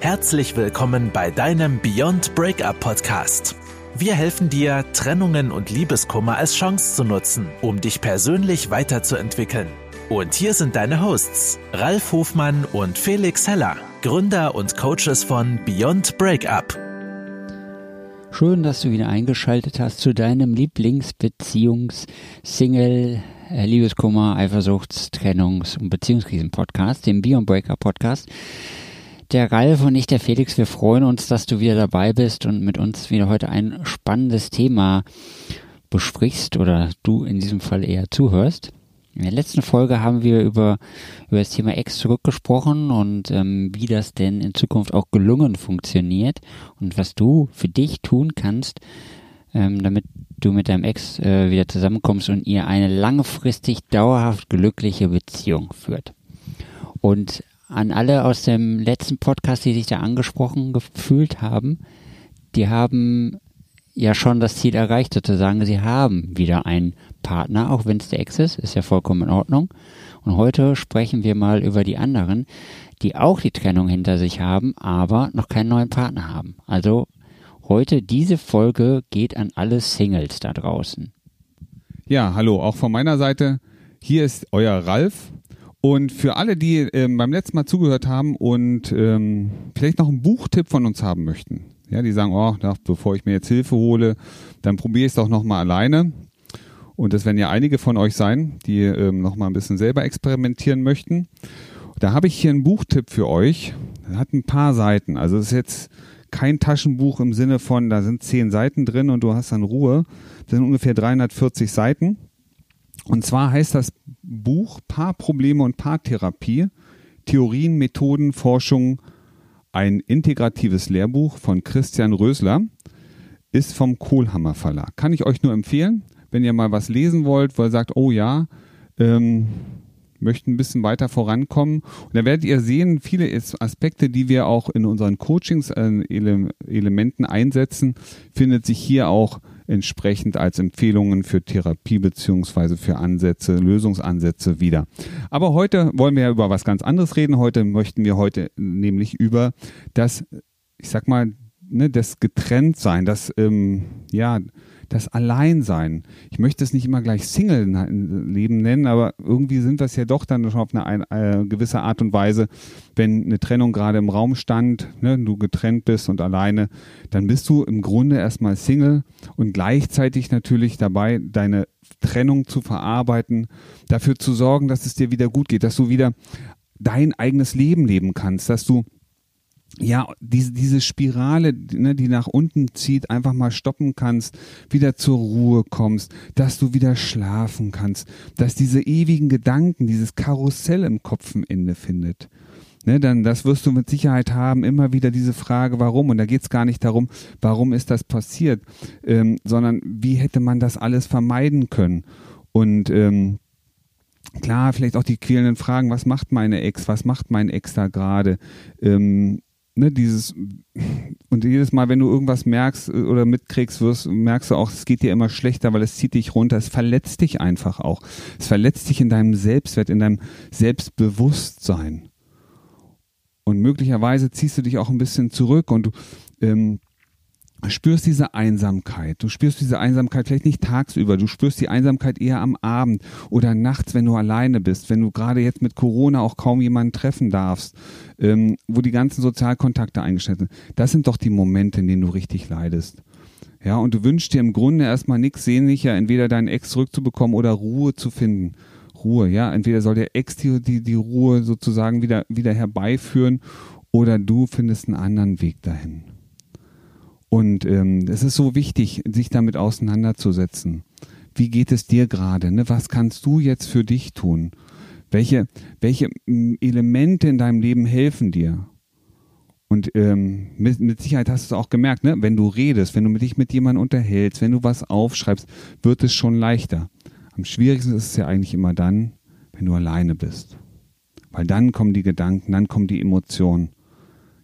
Herzlich willkommen bei deinem Beyond Breakup Podcast. Wir helfen dir, Trennungen und Liebeskummer als Chance zu nutzen, um dich persönlich weiterzuentwickeln. Und hier sind deine Hosts, Ralf Hofmann und Felix Heller, Gründer und Coaches von Beyond Breakup. Schön, dass du wieder eingeschaltet hast zu deinem Lieblingsbeziehungs-, Single-, äh, Liebeskummer, Eifersuchts-, Trennungs- und Beziehungskrisen-Podcast, dem Beyond Breakup Podcast der Ralf und ich, der Felix, wir freuen uns, dass du wieder dabei bist und mit uns wieder heute ein spannendes Thema besprichst oder du in diesem Fall eher zuhörst. In der letzten Folge haben wir über, über das Thema Ex zurückgesprochen und ähm, wie das denn in Zukunft auch gelungen funktioniert und was du für dich tun kannst, ähm, damit du mit deinem Ex äh, wieder zusammenkommst und ihr eine langfristig dauerhaft glückliche Beziehung führt. Und an alle aus dem letzten Podcast, die sich da angesprochen gefühlt haben, die haben ja schon das Ziel erreicht, sozusagen. Sie haben wieder einen Partner, auch wenn es der Ex ist, ist ja vollkommen in Ordnung. Und heute sprechen wir mal über die anderen, die auch die Trennung hinter sich haben, aber noch keinen neuen Partner haben. Also heute diese Folge geht an alle Singles da draußen. Ja, hallo, auch von meiner Seite. Hier ist euer Ralf und für alle, die ähm, beim letzten Mal zugehört haben und ähm, vielleicht noch einen Buchtipp von uns haben möchten, ja, die sagen, oh, na, bevor ich mir jetzt Hilfe hole, dann probiere ich es doch nochmal alleine. Und das werden ja einige von euch sein, die ähm, nochmal ein bisschen selber experimentieren möchten. Da habe ich hier einen Buchtipp für euch. Das hat ein paar Seiten. Also es ist jetzt kein Taschenbuch im Sinne von, da sind zehn Seiten drin und du hast dann Ruhe. Das sind ungefähr 340 Seiten. Und zwar heißt das Buch Paarprobleme und Paartherapie, Theorien, Methoden, Forschung, ein integratives Lehrbuch von Christian Rösler, ist vom Kohlhammer Verlag. Kann ich euch nur empfehlen, wenn ihr mal was lesen wollt, wo ihr sagt, oh ja, ähm, möchten ein bisschen weiter vorankommen. Und da werdet ihr sehen, viele Aspekte, die wir auch in unseren Coachings äh, einsetzen, findet sich hier auch entsprechend als Empfehlungen für Therapie beziehungsweise für Ansätze, Lösungsansätze wieder. Aber heute wollen wir ja über was ganz anderes reden. Heute möchten wir heute nämlich über das, ich sag mal, ne, das Getrenntsein, das, ähm, ja, das Alleinsein. Ich möchte es nicht immer gleich Single-Leben nennen, aber irgendwie sind es ja doch dann schon auf eine, eine, gewisse Art und Weise, wenn eine Trennung gerade im Raum stand, ne, du getrennt bist und alleine, dann bist du im Grunde erstmal Single und gleichzeitig natürlich dabei, deine Trennung zu verarbeiten, dafür zu sorgen, dass es dir wieder gut geht, dass du wieder dein eigenes Leben leben kannst, dass du ja, diese, diese Spirale, ne, die nach unten zieht, einfach mal stoppen kannst, wieder zur Ruhe kommst, dass du wieder schlafen kannst, dass diese ewigen Gedanken, dieses Karussell im Kopf ein Ende findet. Ne, dann das wirst du mit Sicherheit haben, immer wieder diese Frage, warum. Und da geht es gar nicht darum, warum ist das passiert, ähm, sondern wie hätte man das alles vermeiden können. Und ähm, klar, vielleicht auch die quälenden Fragen, was macht meine Ex, was macht mein Ex da gerade? Ähm, ne, dieses und jedes Mal, wenn du irgendwas merkst äh, oder mitkriegst, wirst, merkst du auch, es geht dir immer schlechter, weil es zieht dich runter, es verletzt dich einfach auch. Es verletzt dich in deinem Selbstwert, in deinem Selbstbewusstsein. Und möglicherweise ziehst du dich auch ein bisschen zurück und du ähm, spürst diese Einsamkeit. Du spürst diese Einsamkeit vielleicht nicht tagsüber, du spürst die Einsamkeit eher am Abend oder nachts, wenn du alleine bist, wenn du gerade jetzt mit Corona auch kaum jemanden treffen darfst, ähm, wo die ganzen Sozialkontakte eingestellt sind. Das sind doch die Momente, in denen du richtig leidest. Ja, und du wünschst dir im Grunde erstmal nichts sehnlicher, entweder deinen Ex zurückzubekommen oder Ruhe zu finden. Ruhe, ja. Entweder soll der Ex die, die, die Ruhe sozusagen wieder, wieder herbeiführen oder du findest einen anderen Weg dahin. Und ähm, es ist so wichtig, sich damit auseinanderzusetzen. Wie geht es dir gerade? Ne? Was kannst du jetzt für dich tun? Welche, welche Elemente in deinem Leben helfen dir? Und ähm, mit, mit Sicherheit hast du es auch gemerkt, ne? wenn du redest, wenn du dich mit jemandem unterhältst, wenn du was aufschreibst, wird es schon leichter. Am schwierigsten ist es ja eigentlich immer dann, wenn du alleine bist. Weil dann kommen die Gedanken, dann kommen die Emotionen.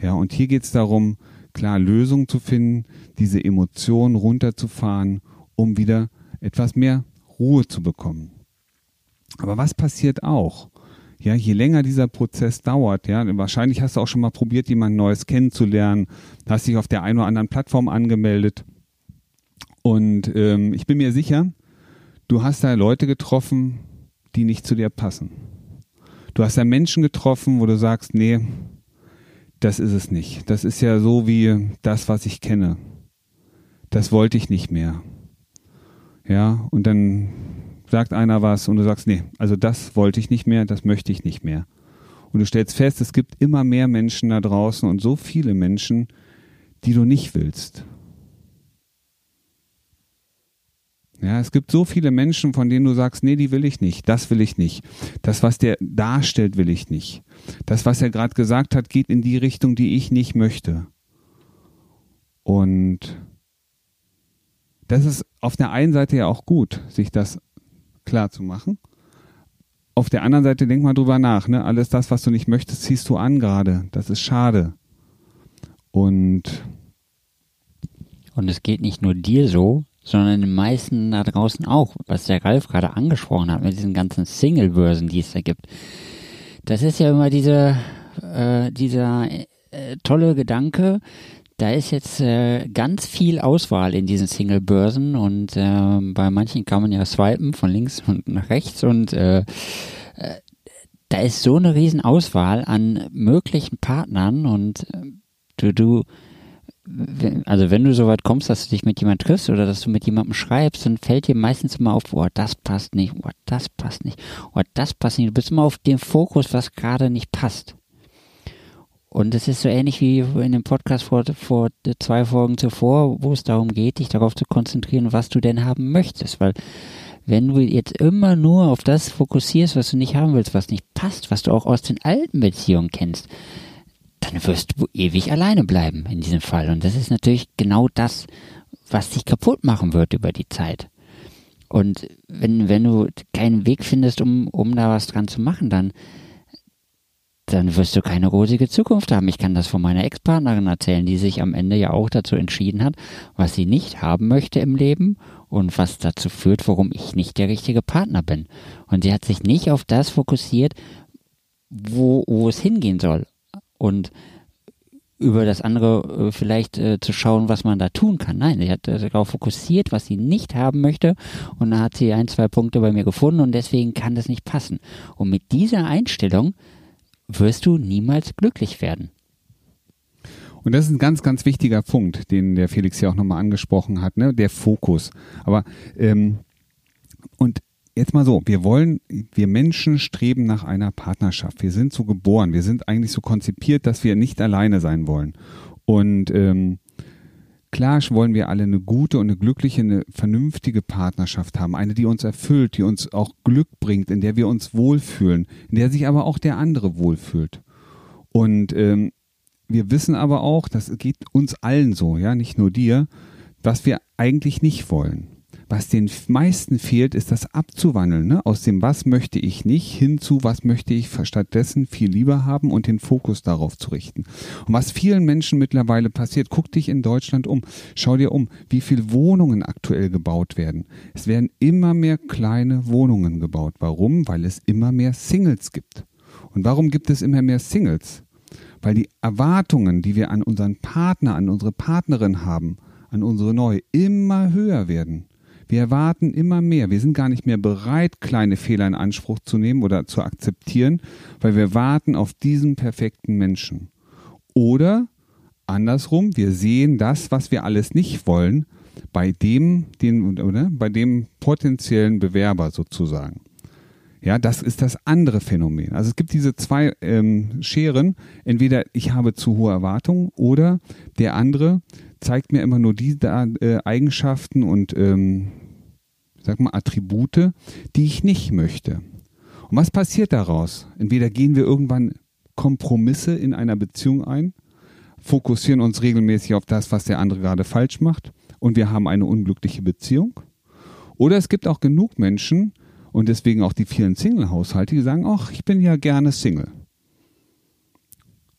Ja, und hier geht es darum, klar Lösungen zu finden, diese Emotionen runterzufahren, um wieder etwas mehr Ruhe zu bekommen. Aber was passiert auch? Ja, je länger dieser Prozess dauert, ja, wahrscheinlich hast du auch schon mal probiert, jemand Neues kennenzulernen, hast dich auf der einen oder anderen Plattform angemeldet. Und ähm, ich bin mir sicher, du hast da Leute getroffen, die nicht zu dir passen. Du hast da Menschen getroffen, wo du sagst, nee, das ist es nicht. Das ist ja so wie das, was ich kenne. Das wollte ich nicht mehr. Ja, und dann sagt einer was und du sagst, nee, also das wollte ich nicht mehr, das möchte ich nicht mehr. Und du stellst fest, es gibt immer mehr Menschen da draußen und so viele Menschen, die du nicht willst. Ja, es gibt so viele Menschen, von denen du sagst, nee, die will ich nicht, das will ich nicht. Das, was der darstellt, will ich nicht. Das, was er gerade gesagt hat, geht in die Richtung, die ich nicht möchte. Und das ist auf der einen Seite ja auch gut, sich das klar zu machen. Auf der anderen Seite denk mal drüber nach, ne? Alles das, was du nicht möchtest, ziehst du an gerade. Das ist schade. Und und es geht nicht nur dir so, sondern den meisten da draußen auch, was der Ralf gerade angesprochen hat mit diesen ganzen Single-Börsen, die es da gibt. Das ist ja immer diese, äh, dieser äh, tolle Gedanke, da ist jetzt äh, ganz viel Auswahl in diesen Single-Börsen und äh, bei manchen kann man ja swipen von links und nach rechts und äh, äh, da ist so eine riesen Auswahl an möglichen Partnern und äh, du, du, also wenn du so weit kommst, dass du dich mit jemandem triffst oder dass du mit jemandem schreibst, dann fällt dir meistens immer auf, oh, das passt nicht, oh, das passt nicht, oh, das passt nicht. Du bist immer auf dem Fokus, was gerade nicht passt. Und es ist so ähnlich wie in dem Podcast vor, vor zwei Folgen zuvor, wo es darum geht, dich darauf zu konzentrieren, was du denn haben möchtest. Weil wenn du jetzt immer nur auf das fokussierst, was du nicht haben willst, was nicht passt, was du auch aus den alten Beziehungen kennst, dann wirst du ewig alleine bleiben in diesem Fall. Und das ist natürlich genau das, was dich kaputt machen wird über die Zeit. Und wenn, wenn du keinen Weg findest, um, um da was dran zu machen, dann dann wirst du keine rosige Zukunft haben. Ich kann das von meiner Ex-Partnerin erzählen, die sich am Ende ja auch dazu entschieden hat, was sie nicht haben möchte im Leben und was dazu führt, warum ich nicht der richtige Partner bin. Und sie hat sich nicht auf das fokussiert, wo, wo es hingehen soll. Und über das andere äh, vielleicht äh, zu schauen, was man da tun kann. Nein, sie hat äh, darauf fokussiert, was sie nicht haben möchte und dann hat sie ein, zwei Punkte bei mir gefunden und deswegen kann das nicht passen. Und mit dieser Einstellung wirst du niemals glücklich werden. Und das ist ein ganz, ganz wichtiger Punkt, den der Felix ja auch nochmal angesprochen hat, ne? der Fokus. Aber ähm, und jetzt mal so, wir wollen, wir Menschen streben nach einer Partnerschaft. Wir sind so geboren, wir sind eigentlich so konzipiert, dass wir nicht alleine sein wollen. Und ähm, Klar wollen wir alle eine gute und eine glückliche, eine vernünftige Partnerschaft haben. Eine, die uns erfüllt, die uns auch Glück bringt, in der wir uns wohlfühlen, in der sich aber auch der andere wohlfühlt. Und ähm, wir wissen aber auch, das geht uns allen so, ja, nicht nur dir, was wir eigentlich nicht wollen. Was den meisten fehlt, ist das abzuwandeln, ne? aus dem was möchte ich nicht hin zu was möchte ich stattdessen viel lieber haben und den Fokus darauf zu richten. Und was vielen Menschen mittlerweile passiert, guck dich in Deutschland um, schau dir um, wie viele Wohnungen aktuell gebaut werden. Es werden immer mehr kleine Wohnungen gebaut. Warum? Weil es immer mehr Singles gibt. Und warum gibt es immer mehr Singles? Weil die Erwartungen, die wir an unseren Partner, an unsere Partnerin haben, an unsere Neue, immer höher werden. Wir erwarten immer mehr. Wir sind gar nicht mehr bereit, kleine Fehler in Anspruch zu nehmen oder zu akzeptieren, weil wir warten auf diesen perfekten Menschen. Oder andersrum, wir sehen das, was wir alles nicht wollen, bei dem, den, oder, bei dem potenziellen Bewerber sozusagen. Ja, das ist das andere Phänomen. Also es gibt diese zwei ähm, Scheren. Entweder ich habe zu hohe Erwartungen oder der andere zeigt mir immer nur die äh, Eigenschaften und ähm, sag mal Attribute, die ich nicht möchte. Und was passiert daraus? Entweder gehen wir irgendwann Kompromisse in einer Beziehung ein, fokussieren uns regelmäßig auf das, was der andere gerade falsch macht und wir haben eine unglückliche Beziehung. Oder es gibt auch genug Menschen und deswegen auch die vielen Single-Haushalte, die sagen, ach, ich bin ja gerne Single.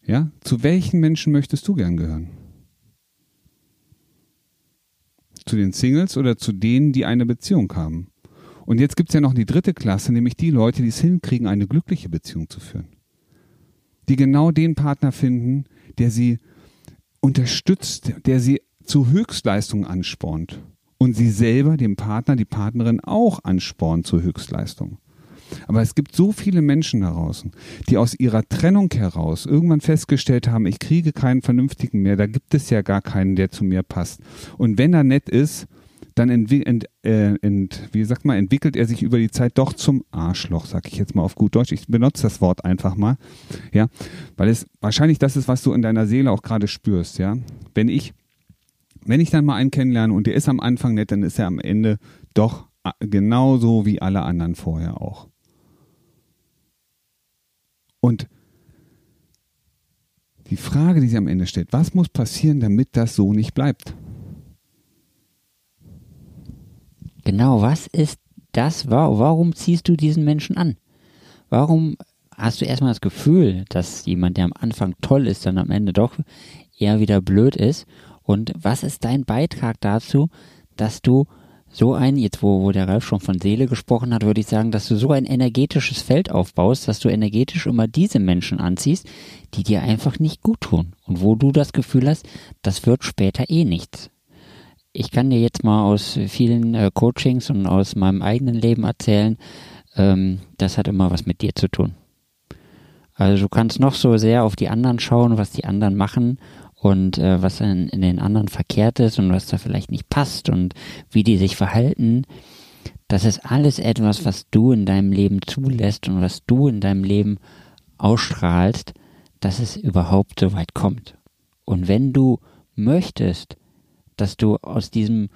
Ja, zu welchen Menschen möchtest du gern gehören? Zu den Singles oder zu denen, die eine Beziehung haben? Und jetzt gibt es ja noch die dritte Klasse, nämlich die Leute, die es hinkriegen, eine glückliche Beziehung zu führen. Die genau den Partner finden, der sie unterstützt, der sie zu Höchstleistungen anspornt und sie selber, dem Partner, die Partnerin auch anspornt zu Höchstleistungen. Aber es gibt so viele Menschen da draußen, die aus ihrer Trennung heraus irgendwann festgestellt haben, ich kriege keinen vernünftigen mehr, da gibt es ja gar keinen, der zu mir passt. Und wenn er nett ist, dann ent, äh, ent, wie sagt man, entwickelt er sich über die Zeit doch zum Arschloch, sag ich jetzt mal auf gut Deutsch. Ich benutze das Wort einfach mal, ja, weil es wahrscheinlich das ist, was du in deiner Seele auch gerade spürst, ja. Wenn ich, wenn ich dann mal einen kennenlerne und der ist am Anfang nett, dann ist er am Ende doch äh, genauso wie alle anderen vorher auch. Und die Frage, die sie am Ende stellt, was muss passieren, damit das so nicht bleibt? Genau, was ist das? Warum ziehst du diesen Menschen an? Warum hast du erstmal das Gefühl, dass jemand, der am Anfang toll ist, dann am Ende doch eher wieder blöd ist? Und was ist dein Beitrag dazu, dass du so ein, jetzt wo, wo der Ralf schon von Seele gesprochen hat, würde ich sagen, dass du so ein energetisches Feld aufbaust, dass du energetisch immer diese Menschen anziehst, die dir einfach nicht gut tun. Und wo du das Gefühl hast, das wird später eh nichts. Ich kann dir jetzt mal aus vielen äh, Coachings und aus meinem eigenen Leben erzählen, ähm, das hat immer was mit dir zu tun. Also du kannst noch so sehr auf die anderen schauen, was die anderen machen und äh, was in, in den anderen verkehrt ist und was da vielleicht nicht passt und wie die sich verhalten. Das ist alles etwas, was du in deinem Leben zulässt und was du in deinem Leben ausstrahlst, dass es überhaupt so weit kommt. Und wenn du möchtest, dass du aus diesem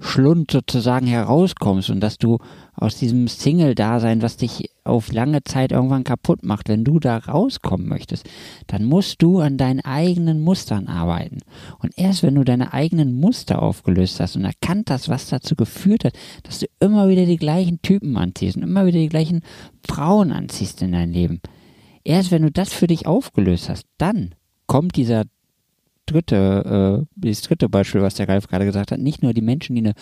Schlund sozusagen herauskommst und dass du aus diesem Single-Dasein, was dich auf lange Zeit irgendwann kaputt macht, wenn du da rauskommen möchtest, dann musst du an deinen eigenen Mustern arbeiten. Und erst wenn du deine eigenen Muster aufgelöst hast und erkannt hast, was dazu geführt hat, dass du immer wieder die gleichen Typen anziehst und immer wieder die gleichen Frauen anziehst in dein Leben, erst wenn du das für dich aufgelöst hast, dann kommt dieser dritte, äh, das dritte Beispiel, was der Ralf gerade gesagt hat, nicht nur die Menschen, die eine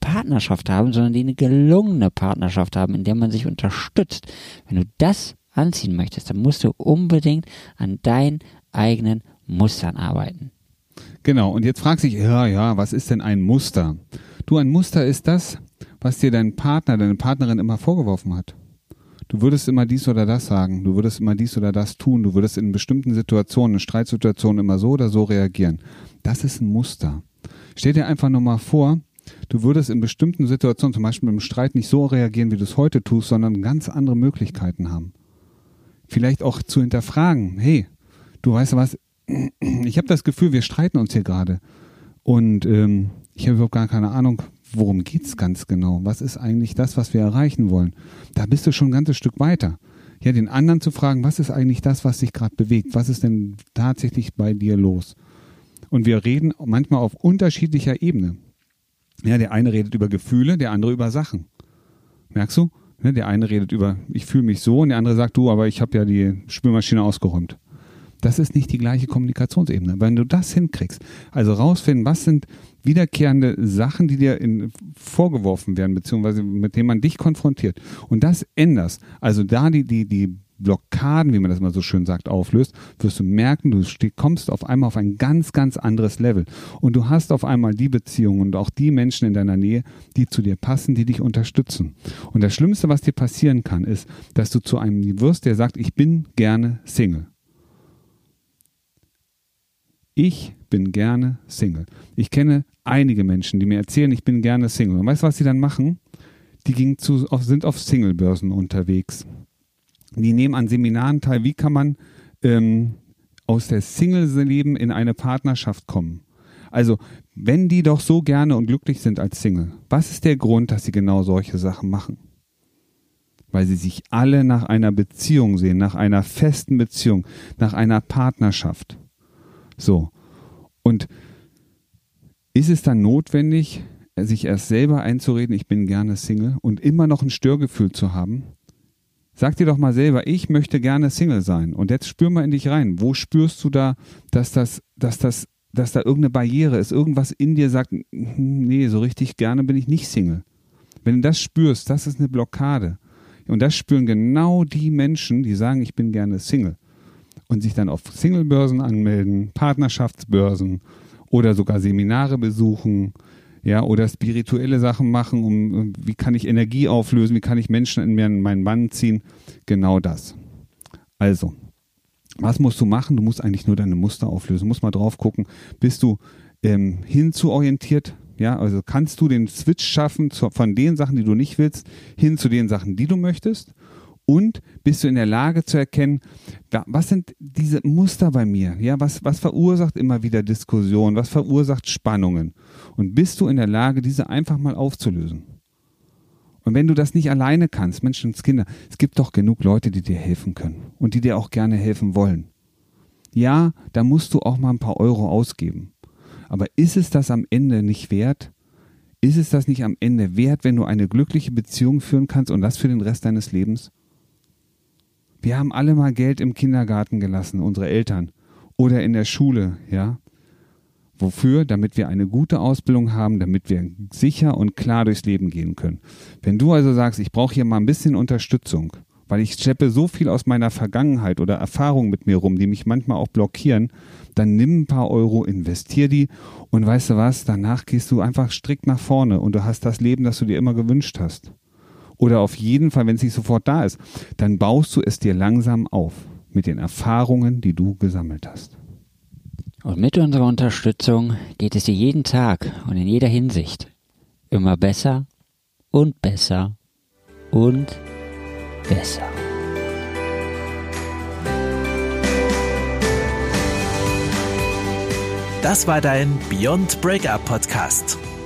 Partnerschaft haben, sondern die eine gelungene Partnerschaft haben, in der man sich unterstützt. Wenn du das anziehen möchtest, dann musst du unbedingt an deinen eigenen Mustern arbeiten. Genau, und jetzt fragt sich, ja, ja, was ist denn ein Muster? Du, ein Muster ist das, was dir dein Partner, deine Partnerin immer vorgeworfen hat. Du würdest immer dies oder das sagen, du würdest immer dies oder das tun, du würdest in bestimmten Situationen, in Streitsituationen immer so oder so reagieren. Das ist ein Muster. Stell dir einfach nur mal vor, du würdest in bestimmten Situationen, zum Beispiel im Streit, nicht so reagieren, wie du es heute tust, sondern ganz andere Möglichkeiten haben. Vielleicht auch zu hinterfragen, hey, du weißt was, ich habe das Gefühl, wir streiten uns hier gerade. Und ähm, ich habe überhaupt gar keine Ahnung, worum geht's ganz genau? Was ist eigentlich das, was wir erreichen wollen? Da bist du schon ein ganzes Stück weiter. Ja, den anderen zu fragen, was ist eigentlich das, was sich gerade bewegt? Was ist denn tatsächlich bei dir los? Und wir reden manchmal auf unterschiedlicher Ebene. Ja, der eine redet über Gefühle, der andere über Sachen. Merkst du? Ja, der eine redet über, ich fühle mich so und der andere sagt, du, aber ich habe ja die Spülmaschine ausgeräumt. Das ist nicht die gleiche Kommunikationsebene. Wenn du das hinkriegst, also rausfinden, was sind wiederkehrende Sachen, die dir in, vorgeworfen werden, beziehungsweise mit denen man dich konfrontiert, und das änderst, also da die, die, die Blockaden, wie man das mal so schön sagt, auflöst, wirst du merken, du kommst auf einmal auf ein ganz, ganz anderes Level. Und du hast auf einmal die Beziehungen und auch die Menschen in deiner Nähe, die zu dir passen, die dich unterstützen. Und das Schlimmste, was dir passieren kann, ist, dass du zu einem wirst, der sagt, ich bin gerne Single. Ich bin gerne Single. Ich kenne einige Menschen, die mir erzählen, ich bin gerne Single. Und weißt du, was sie dann machen? Die zu, sind auf Singlebörsen unterwegs. Die nehmen an Seminaren teil, wie kann man ähm, aus der Single-Leben in eine Partnerschaft kommen. Also, wenn die doch so gerne und glücklich sind als Single, was ist der Grund, dass sie genau solche Sachen machen? Weil sie sich alle nach einer Beziehung sehen, nach einer festen Beziehung, nach einer Partnerschaft. So. Und ist es dann notwendig, sich erst selber einzureden, ich bin gerne Single und immer noch ein Störgefühl zu haben? Sag dir doch mal selber, ich möchte gerne Single sein. Und jetzt spür mal in dich rein. Wo spürst du da, dass das, dass das, dass da irgendeine Barriere ist? Irgendwas in dir sagt, nee, so richtig gerne bin ich nicht Single. Wenn du das spürst, das ist eine Blockade. Und das spüren genau die Menschen, die sagen, ich bin gerne Single. Und sich dann auf Singlebörsen anmelden, Partnerschaftsbörsen oder sogar Seminare besuchen, ja, oder spirituelle Sachen machen, um wie kann ich Energie auflösen, wie kann ich Menschen in meinen Bann ziehen. Genau das. Also, was musst du machen? Du musst eigentlich nur deine Muster auflösen. Du musst mal drauf gucken, bist du ähm, hinzuorientiert? Ja, also kannst du den Switch schaffen zu, von den Sachen, die du nicht willst, hin zu den Sachen, die du möchtest? Und bist du in der Lage zu erkennen, was sind diese Muster bei mir? Ja, was, was verursacht immer wieder Diskussionen? Was verursacht Spannungen? Und bist du in der Lage, diese einfach mal aufzulösen? Und wenn du das nicht alleine kannst, Menschenskinder, es gibt doch genug Leute, die dir helfen können und die dir auch gerne helfen wollen. Ja, da musst du auch mal ein paar Euro ausgeben. Aber ist es das am Ende nicht wert? Ist es das nicht am Ende wert, wenn du eine glückliche Beziehung führen kannst und das für den Rest deines Lebens? Wir haben alle mal Geld im Kindergarten gelassen, unsere Eltern. Oder in der Schule, ja. Wofür? Damit wir eine gute Ausbildung haben, damit wir sicher und klar durchs Leben gehen können. Wenn du also sagst, ich brauche hier mal ein bisschen Unterstützung, weil ich schleppe so viel aus meiner Vergangenheit oder Erfahrung mit mir rum, die mich manchmal auch blockieren, dann nimm ein paar Euro, investier die und weißt du was, danach gehst du einfach strikt nach vorne und du hast das Leben, das du dir immer gewünscht hast. Oder auf jeden Fall, wenn es nicht sofort da ist, dann baust du es dir langsam auf mit den Erfahrungen, die du gesammelt hast. Und mit unserer Unterstützung geht es dir jeden Tag und in jeder Hinsicht immer besser und besser und besser. Das war dein Beyond Breakup Podcast.